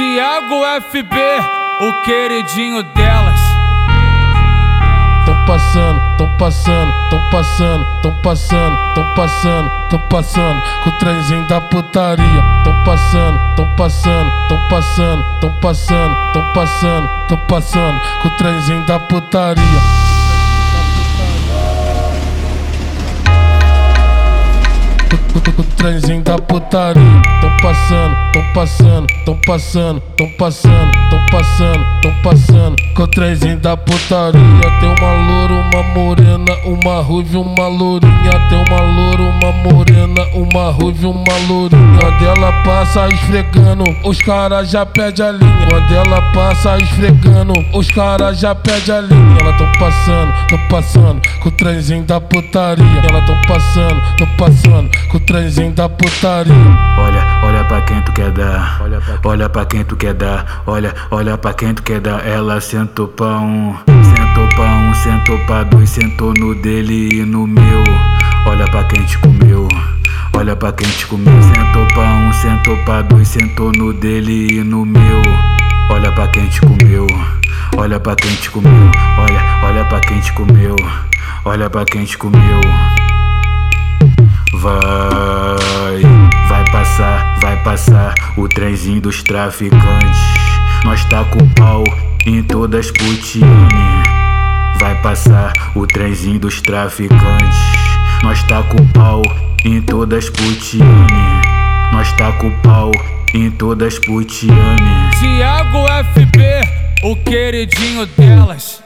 Tiago FB, o queridinho delas. Tão passando, tão passando, tão passando, tão passando, tão passando, tão passando com o trenzinho da putaria. Tão passando, tão passando, tão passando, tão passando, tão passando, tão passando com o trenzinho da putaria. Trenzinho da putaria. Tão passando, tão passando, tão passando, tão passando, passando, tão passando. Com o trenzinho da putaria. Tem uma loura, uma morena, uma ruiva, uma lourinha. Tem uma loura, uma morena, uma ruiva, uma lourinha. Quando ela passa esfregando, os caras já pedem a linha. Quando ela passa esfregando, os caras já pedem a linha. Ela tão passando, tão passando, com o trenzinho da putaria. Ela tão passando, tão passando, com o trenzinho da putaria. Olha, olha pra quem tu quer dar. Olha pra quem tu quer dar. Olha, olha pra quem tu quer dar. Ela sentou pra um, sentou pra um, sentou pra dois, sentou no dele e no meu. Olha pra quem te comeu. Olha pra quem te comeu. Sentou pra um, sentou pra dois, sentou no dele e no meu. Olha pra quem te comeu. Olha pra quem te comeu. Olha, olha pra quem te comeu. Olha pra quem te comeu. Vai, vai passar, vai passar o trenzinho dos traficantes. Nós tá com pau em todas putiane. Vai passar o trenzinho dos traficantes. Nós tá com pau em todas putiane. Nós tá com pau em todas putiane. Tiago FB, o queridinho delas.